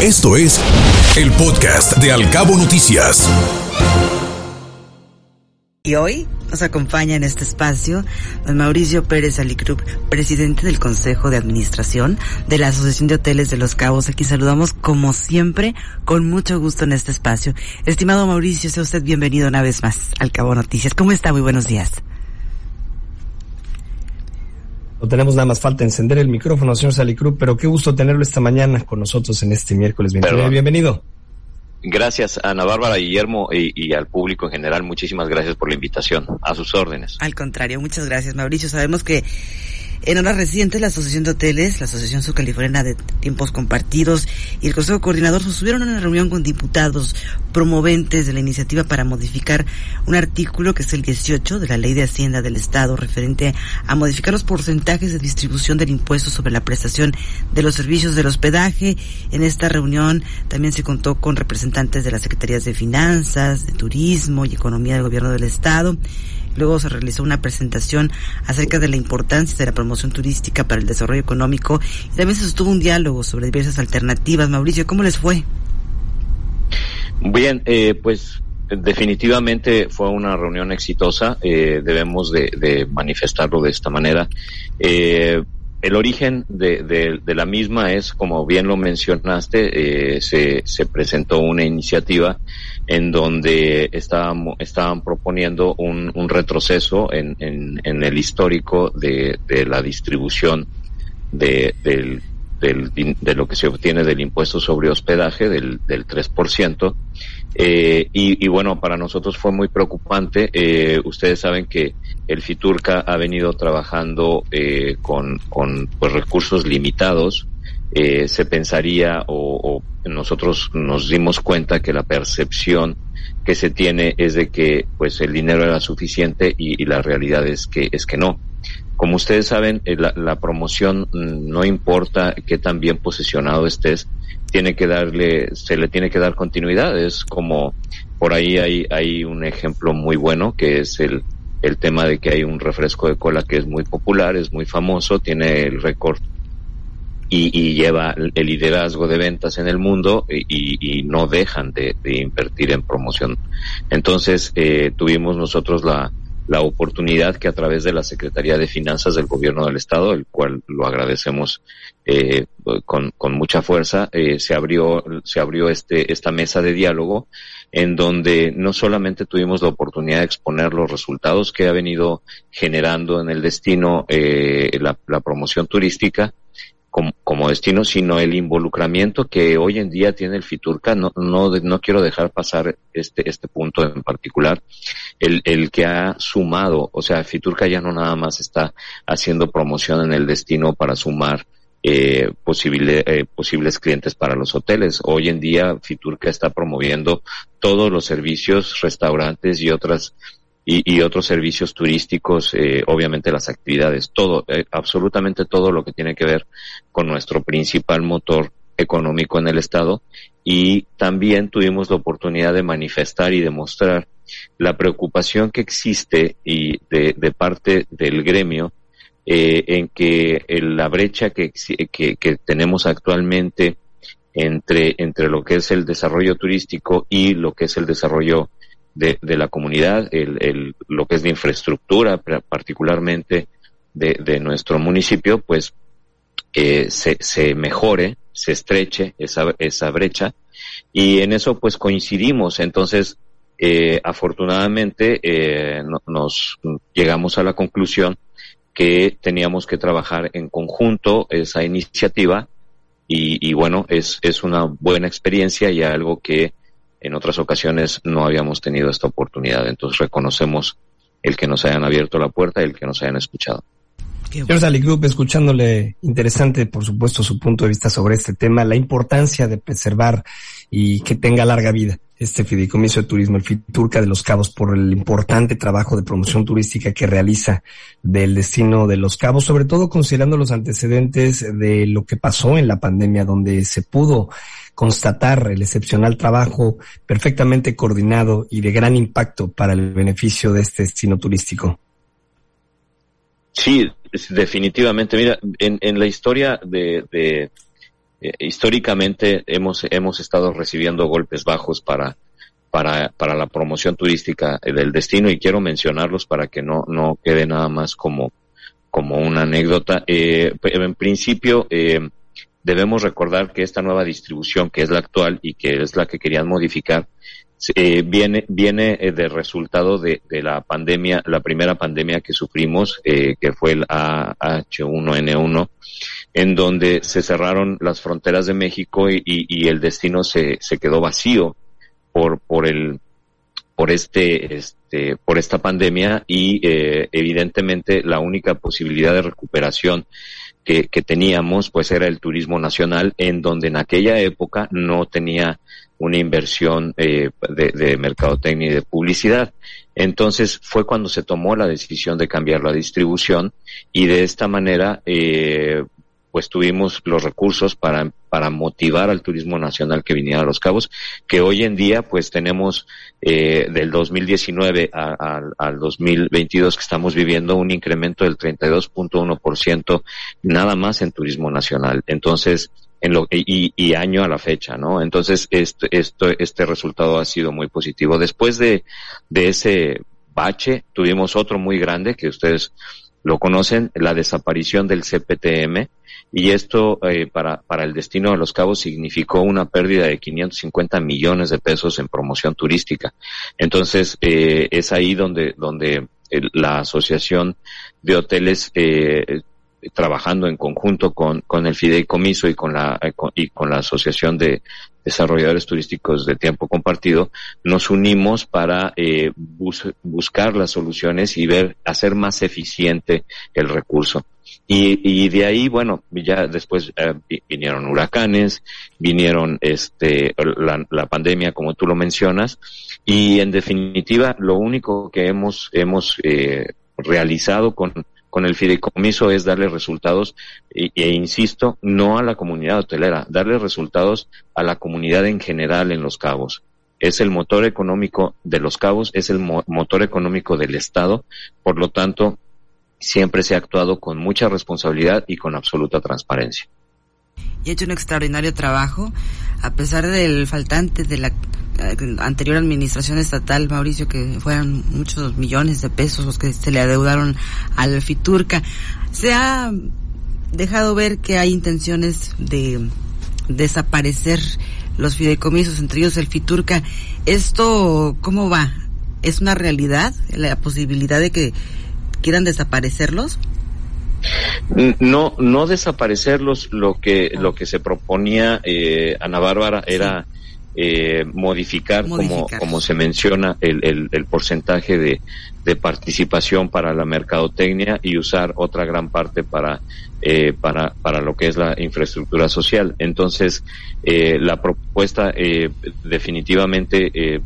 Esto es el podcast de Alcabo Noticias. Y hoy nos acompaña en este espacio don Mauricio Pérez Alicrup, presidente del Consejo de Administración de la Asociación de Hoteles de Los Cabos. Aquí saludamos como siempre con mucho gusto en este espacio. Estimado Mauricio, sea usted bienvenido una vez más al Cabo Noticias. ¿Cómo está? Muy buenos días. No tenemos nada más falta encender el micrófono, señor Salicrup, pero qué gusto tenerlo esta mañana con nosotros en este miércoles 29. Bienvenido. Gracias, Ana Bárbara, Guillermo y, y, al público en general. Muchísimas gracias por la invitación. A sus órdenes. Al contrario, muchas gracias, Mauricio. Sabemos que en horas recientes, la Asociación de Hoteles, la Asociación Subcaliforniana de Tiempos Compartidos y el Consejo Coordinador sostuvieron una reunión con diputados promoventes de la iniciativa para modificar un artículo que es el 18 de la Ley de Hacienda del Estado referente a modificar los porcentajes de distribución del impuesto sobre la prestación de los servicios del hospedaje. En esta reunión también se contó con representantes de las Secretarías de Finanzas, de Turismo y Economía del Gobierno del Estado. Luego se realizó una presentación acerca de la importancia de la promoción turística para el desarrollo económico y también se sostuvo un diálogo sobre diversas alternativas. Mauricio, ¿cómo les fue? Bien, eh, pues definitivamente fue una reunión exitosa, eh, debemos de, manifestarlo de esta manera. Eh, el origen de, de, de, la misma es, como bien lo mencionaste, eh, se, se, presentó una iniciativa en donde estaban, estaban proponiendo un, un retroceso en, en, en, el histórico de, de la distribución de, del, de lo que se obtiene del impuesto sobre hospedaje del, del 3%. Eh, y, y, bueno, para nosotros fue muy preocupante. Eh, ustedes saben que el FITURCA ha venido trabajando eh, con, con pues, recursos limitados. Eh, se pensaría o, o, nosotros nos dimos cuenta que la percepción que se tiene es de que pues el dinero era suficiente y, y la realidad es que es que no. Como ustedes saben, eh, la, la, promoción no importa qué tan bien posicionado estés, tiene que darle, se le tiene que dar continuidad. Es como, por ahí hay, hay un ejemplo muy bueno que es el, el tema de que hay un refresco de cola que es muy popular, es muy famoso, tiene el récord y, y, lleva el liderazgo de ventas en el mundo y, y no dejan de, de, invertir en promoción. Entonces, eh, tuvimos nosotros la, la oportunidad que a través de la Secretaría de Finanzas del Gobierno del Estado, el cual lo agradecemos eh, con, mucha fuerza, eh, se abrió, se abrió este, esta mesa de diálogo en donde no solamente tuvimos la oportunidad de exponer los resultados que ha venido generando en el destino eh, la promoción turística, como, como, destino, sino el involucramiento que hoy en día tiene el Fiturca. No, no, no quiero dejar pasar este, este punto en particular. El, el que ha sumado, o sea, Fiturca ya no nada más está haciendo promoción en el destino para sumar eh, eh, posibles clientes para los hoteles. Hoy en día Fiturca está promoviendo todos los servicios, restaurantes y otras y, otros servicios turísticos, eh, obviamente las actividades, todo, eh, absolutamente todo lo que tiene que ver con nuestro principal motor económico en el Estado. Y también tuvimos la oportunidad de manifestar y demostrar la preocupación que existe y de, de parte del gremio eh, en que la brecha que, que, que tenemos actualmente entre, entre lo que es el desarrollo turístico y lo que es el desarrollo de, de la comunidad, el, el, lo que es de infraestructura, particularmente de, de nuestro municipio, pues eh, se, se mejore, se estreche esa, esa brecha y en eso pues coincidimos. Entonces, eh, afortunadamente eh, no, nos llegamos a la conclusión que teníamos que trabajar en conjunto esa iniciativa y, y bueno, es, es una buena experiencia y algo que en otras ocasiones no habíamos tenido esta oportunidad. Entonces reconocemos el que nos hayan abierto la puerta y el que nos hayan escuchado. Señor Saligrup, escuchándole interesante, por supuesto, su punto de vista sobre este tema, la importancia de preservar y que tenga larga vida este fideicomiso de turismo, el FITURCA de los Cabos, por el importante trabajo de promoción turística que realiza del destino de los Cabos, sobre todo considerando los antecedentes de lo que pasó en la pandemia, donde se pudo constatar el excepcional trabajo perfectamente coordinado y de gran impacto para el beneficio de este destino turístico. Sí, definitivamente. Mira, en, en la historia de, de, eh, históricamente hemos, hemos estado recibiendo golpes bajos para, para, para la promoción turística del destino y quiero mencionarlos para que no, no quede nada más como, como una anécdota. Eh, en principio, eh, debemos recordar que esta nueva distribución, que es la actual y que es la que querían modificar, eh, viene viene eh, de resultado de, de, la pandemia, la primera pandemia que sufrimos, eh, que fue el AH1N1, en donde se cerraron las fronteras de México y, el destino se, se quedó vacío por por el por este, este por esta pandemia y eh, evidentemente la única posibilidad de recuperación que, que teníamos pues era el turismo nacional en donde en aquella época no tenía una inversión eh, de, de mercadotecnia y de publicidad. Entonces fue cuando se tomó la decisión de cambiar la distribución y de esta manera eh, pues tuvimos los recursos para, para motivar al turismo nacional que viniera a Los Cabos, que hoy en día pues tenemos eh, del 2019 a, a, al 2022 que estamos viviendo un incremento del 32.1% nada más en turismo nacional. Entonces, en lo y, y, año a la fecha, ¿no? Entonces, esto, esto, este resultado ha sido muy positivo. Después de, de ese bache, tuvimos otro muy grande que ustedes lo conocen, la desaparición del CPTM, y esto eh, para, para el destino de Los Cabos significó una pérdida de 550 millones de pesos en promoción turística. Entonces, eh, es ahí donde, donde el, la Asociación de Hoteles eh, trabajando en conjunto con, con el fideicomiso y con la con, y con la asociación de desarrolladores turísticos de tiempo compartido nos unimos para eh, bus, buscar las soluciones y ver hacer más eficiente el recurso. Y, y de ahí bueno ya después eh, vinieron huracanes vinieron este la, la pandemia como tú lo mencionas y en definitiva lo único que hemos hemos eh, realizado con con el fideicomiso es darle resultados, e, e, insisto, no a la comunidad hotelera, darle resultados a la comunidad en general en Los Cabos. Es el motor económico de Los Cabos, es el mo motor económico del Estado, por lo tanto, siempre se ha actuado con mucha responsabilidad y con absoluta transparencia. Y ha hecho un extraordinario trabajo, a pesar del faltante de la anterior administración estatal, Mauricio, que fueron muchos millones de pesos los que se le adeudaron al Fiturca. Se ha dejado ver que hay intenciones de desaparecer los fideicomisos, entre ellos el Fiturca. ¿Esto cómo va? ¿Es una realidad la posibilidad de que quieran desaparecerlos? No, no desaparecerlos. Lo que lo que se proponía eh, Ana Bárbara era sí eh, modificar, modificar, como, como se menciona, el, el, el porcentaje de, de, participación para la mercadotecnia y usar otra gran parte para, eh, para, para lo que es la infraestructura social. Entonces, eh, la propuesta eh, definitivamente eh,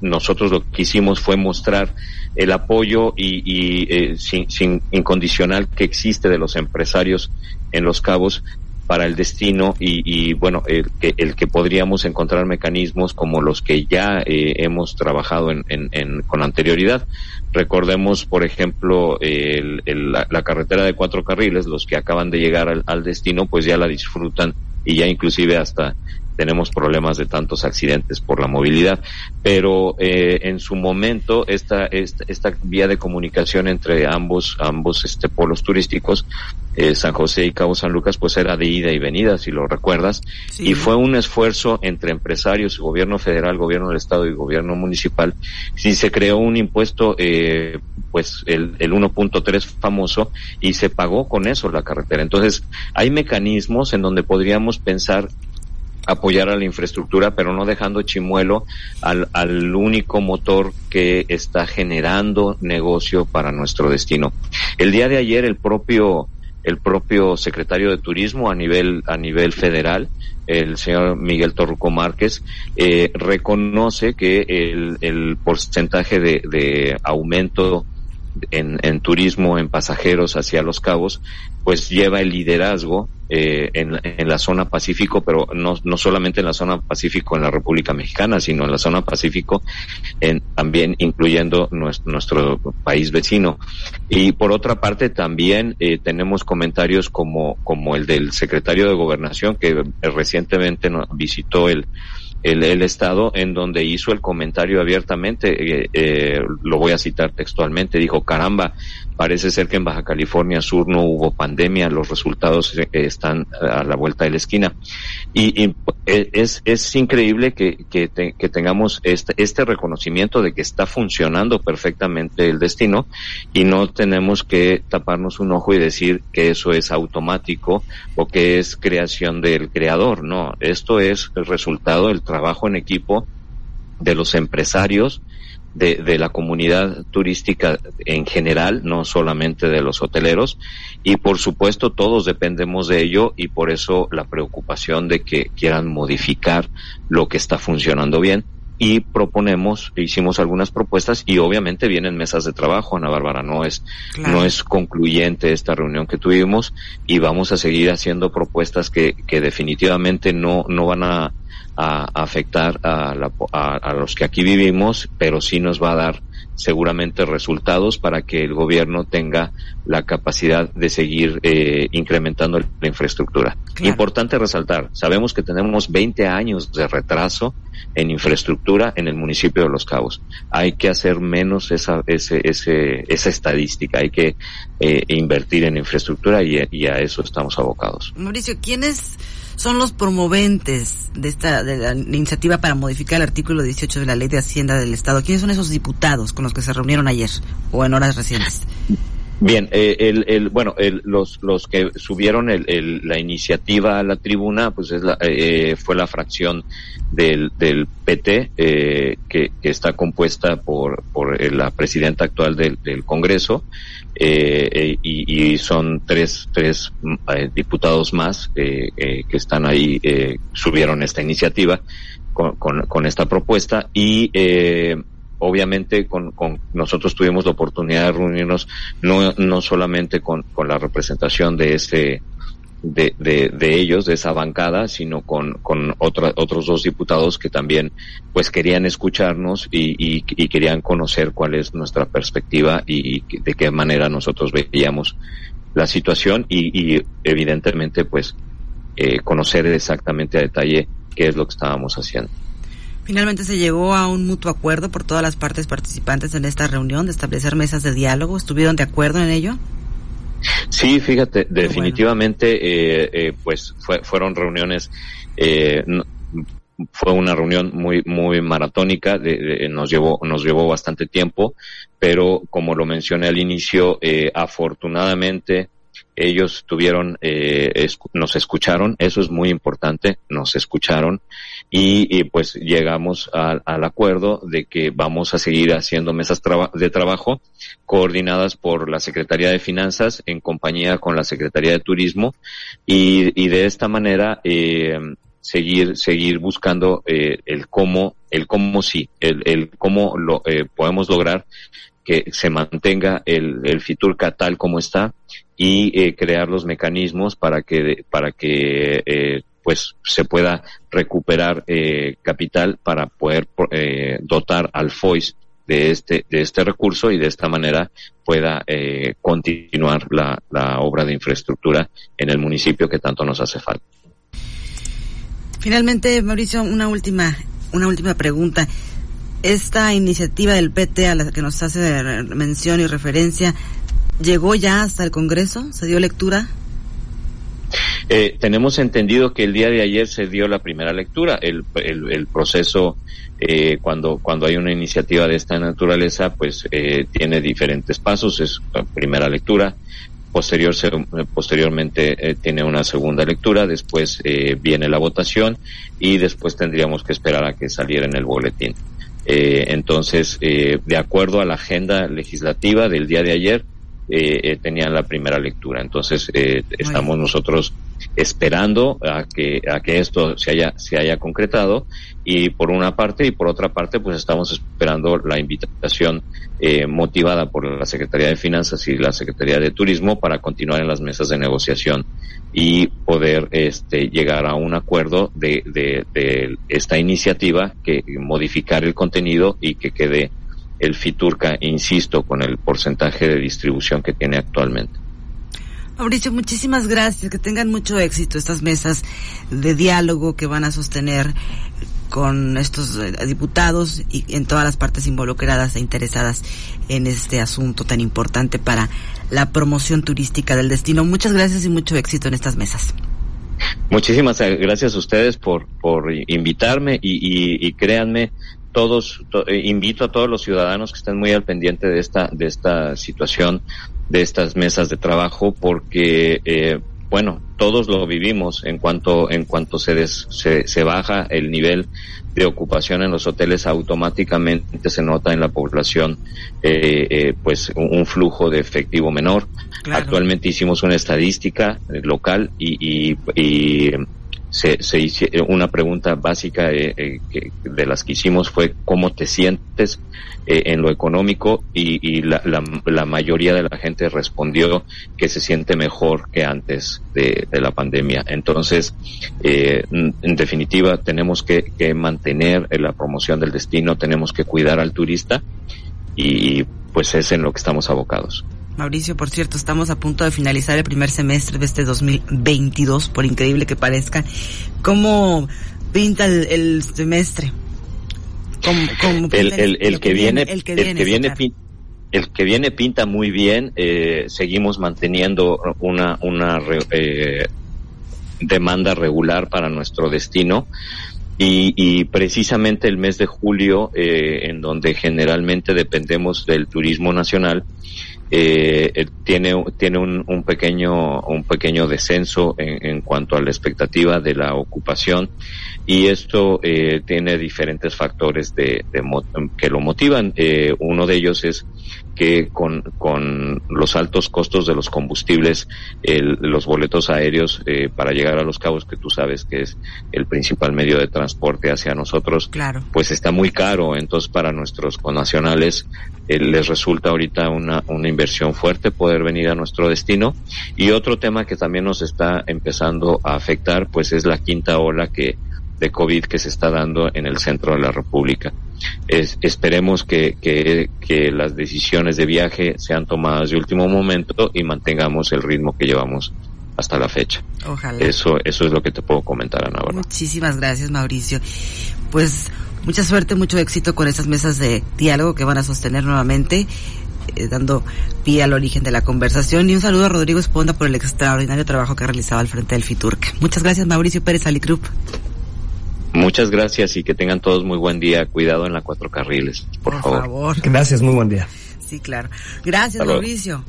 nosotros lo que hicimos fue mostrar el apoyo y, y eh, sin, sin, incondicional que existe de los empresarios en los cabos para el destino y, y bueno, el que, el que podríamos encontrar mecanismos como los que ya eh, hemos trabajado en, en, en, con anterioridad. Recordemos, por ejemplo, el, la, la, carretera de cuatro carriles, los que acaban de llegar al, al destino, pues ya la disfrutan y ya inclusive hasta tenemos problemas de tantos accidentes por la movilidad, pero eh, en su momento esta, esta, esta vía de comunicación entre ambos ambos este polos turísticos eh, San José y Cabo San Lucas pues era de ida y venida si lo recuerdas sí. y fue un esfuerzo entre empresarios gobierno federal gobierno del estado y gobierno municipal si se creó un impuesto eh, pues el, el 1.3 famoso y se pagó con eso la carretera entonces hay mecanismos en donde podríamos pensar apoyar a la infraestructura, pero no dejando chimuelo al, al único motor que está generando negocio para nuestro destino. El día de ayer el propio el propio secretario de turismo a nivel a nivel federal el señor Miguel Torruco Márquez eh, reconoce que el, el porcentaje de, de aumento en, en, turismo en pasajeros hacia los cabos pues lleva el liderazgo eh, en, en, la zona Pacífico, pero no, no solamente en la zona Pacífico en la República Mexicana, sino en la zona Pacífico, en, también incluyendo nuestro, nuestro país vecino. Y por otra parte, también eh, tenemos comentarios como, como el del secretario de Gobernación, que recientemente visitó el, el, el, Estado, en donde hizo el comentario abiertamente, eh, eh, lo voy a citar textualmente, dijo, caramba, parece ser que en Baja California Sur no hubo pandemia, los resultados eh, están a la vuelta de la esquina. Y, y es, es increíble que, que, que tengamos este, este reconocimiento de que está funcionando perfectamente el destino y no tenemos que taparnos un ojo y decir que eso es automático o que es creación del creador, no, esto es el resultado del trabajo en equipo de los empresarios, de, de, la comunidad turística en general, no solamente de los hoteleros, y por supuesto todos dependemos de ello y por eso la preocupación de que quieran modificar lo que está funcionando bien. Y proponemos, hicimos algunas propuestas y obviamente vienen mesas de trabajo, Ana Bárbara, no es, claro. no es concluyente esta reunión que tuvimos y vamos a seguir haciendo propuestas que, que definitivamente no, no van a, a afectar a, la, a, a, los que aquí vivimos, pero sí nos va a dar seguramente resultados para que el gobierno tenga la capacidad de seguir eh, incrementando la infraestructura. Claro. Importante resaltar, sabemos que tenemos 20 años de retraso en infraestructura en el municipio de Los Cabos. Hay que hacer menos esa, ese, ese, esa estadística, hay que eh, invertir en infraestructura y, y a eso estamos abocados. Mauricio, ¿quiénes son los promoventes de esta de la iniciativa para modificar el artículo 18 de la Ley de Hacienda del Estado? ¿Quiénes son esos diputados con los que se reunieron ayer o en horas recientes? Bien, eh, el, bueno, el, los, los que subieron el, la iniciativa a la tribuna, pues es la, eh, fue la fracción del, del PT, eh, que, que, está compuesta por, por la presidenta actual del, del Congreso, y, son tres, tres diputados más que están ahí, subieron esta iniciativa con, con, con esta propuesta y obviamente con, con, nosotros tuvimos la oportunidad de reunirnos no, no solamente con, con la representación de este de, de, de, ellos, de esa bancada, sino con, con otra, otros dos diputados que también pues querían escucharnos y, y, querían conocer cuál es nuestra perspectiva y, y, de qué manera nosotros veíamos la situación y, evidentemente pues eh, conocer exactamente a detalle qué es lo que estábamos haciendo. Finalmente se llegó a un mutuo acuerdo por todas las partes participantes en esta reunión de establecer mesas de diálogo. ¿Estuvieron de acuerdo en ello? Sí, fíjate, definitivamente, bueno. eh, eh, pues fue, fueron reuniones, eh, fue una reunión muy muy maratónica, de, de, nos llevó nos llevó bastante tiempo, pero como lo mencioné al inicio, eh, afortunadamente ellos tuvieron, eh, nos escucharon, eso es muy importante, nos escucharon y, pues llegamos al acuerdo de que vamos a seguir haciendo mesas de trabajo coordinadas por la Secretaría de Finanzas en compañía con la Secretaría de Turismo y, y de esta manera eh, seguir seguir buscando eh, el cómo el cómo sí el, el cómo lo eh, podemos lograr que se mantenga el, el Fiturca tal como está y eh, crear los mecanismos para que para que eh, pues se pueda recuperar eh, capital para poder eh, dotar al FOIS de este de este recurso y de esta manera pueda eh, continuar la, la obra de infraestructura en el municipio que tanto nos hace falta. Finalmente, Mauricio, una última una última pregunta esta iniciativa del PT a la que nos hace mención y referencia llegó ya hasta el Congreso? ¿Se dio lectura? Eh, tenemos entendido que el día de ayer se dio la primera lectura. El, proceso, eh, cuando, cuando hay una iniciativa de esta naturaleza, pues eh, tiene diferentes pasos. Es la primera lectura. Posterior, posteriormente eh, tiene una segunda lectura, después eh, viene la votación y después tendríamos que esperar a que saliera en el boletín. Eh, entonces, eh, de acuerdo a la agenda legislativa del día de ayer, eh, tenían la primera lectura. Entonces, estamos nosotros esperando a que, a que esto se haya, se haya concretado y por una parte y por otra parte pues estamos esperando la invitación eh, motivada por la Secretaría de Finanzas y la Secretaría de Turismo para continuar en las mesas de negociación y poder este, llegar a un acuerdo de, de, de esta iniciativa que modificar el contenido y que quede el Fiturca, insisto, con el porcentaje de distribución que tiene actualmente. Mauricio, muchísimas gracias. Que tengan mucho éxito estas mesas de diálogo que van a sostener con estos eh, diputados y en todas las partes involucradas e interesadas en este asunto tan importante para la promoción turística del destino. Muchas gracias y mucho éxito en estas mesas. Muchísimas gracias a ustedes por, por invitarme y, y, créanme, todos, eh, invito a todos los ciudadanos que estén muy al pendiente de esta, de esta situación de estas mesas de trabajo porque eh, bueno todos lo vivimos en cuanto en cuanto se, se, se baja el nivel de ocupación en los hoteles automáticamente se nota en la población eh, eh, pues un, flujo de efectivo menor. Actualmente hicimos una estadística local y, y, y se, se hizo una pregunta básica eh, eh, que, de las que hicimos fue cómo te sientes eh, en lo económico y, la, la, mayoría de la gente respondió que se siente mejor que antes de, de la pandemia. Entonces, eh, en definitiva, tenemos que, que mantener la promoción del destino, tenemos que cuidar al turista y pues es en lo que estamos abocados. Mauricio, por cierto, estamos a punto de finalizar el primer semestre de este 2022, por increíble que parezca. ¿Cómo pinta el, el semestre? ¿Cómo, cómo el, el, el, que viene, el que viene, el que viene, el que viene pinta muy bien. Eh, seguimos manteniendo una, una eh, demanda regular para nuestro destino. Y, y, precisamente el mes de julio, eh, en donde generalmente dependemos del turismo nacional, eh, tiene tiene un, un, pequeño un pequeño descenso en, en, cuanto a la expectativa de la ocupación y esto eh, tiene diferentes factores de, de, que lo motivan. Eh, uno de ellos es que con, con los altos costos de los combustibles, el, los boletos aéreos eh, para llegar a Los Cabos, que tú sabes que es el principal medio de transporte hacia nosotros, claro. pues está muy caro. Entonces, para nuestros connacionales eh, les resulta ahorita una, una inversión fuerte poder venir a nuestro destino. Y otro tema que también nos está empezando a afectar, pues es la quinta ola que de COVID que se está dando en el centro de la República. Es, esperemos que, que, que, las decisiones de viaje sean tomadas de último momento y mantengamos el ritmo que llevamos hasta la fecha. Ojalá. Eso, eso es lo que te puedo comentar, Ana Bárbara. Muchísimas gracias, Mauricio. Pues mucha suerte, mucho éxito con estas mesas de diálogo que van a sostener nuevamente eh, dando pie al origen de la conversación y un saludo a Rodrigo Esponda por el extraordinario trabajo que ha realizado al frente del FITURC. Muchas gracias Mauricio Pérez Alicrup. Muchas gracias y que tengan todos muy buen día. Cuidado en la cuatro carriles, por, por favor. favor. Gracias, muy buen día. Sí, claro. Gracias, Hasta Mauricio.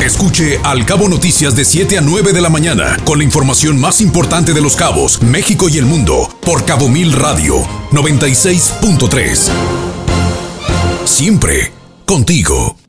Escuche Al Cabo Noticias de 7 a 9 de la mañana con la información más importante de los cabos, México y el mundo por Cabo Mil Radio 96.3. Siempre contigo.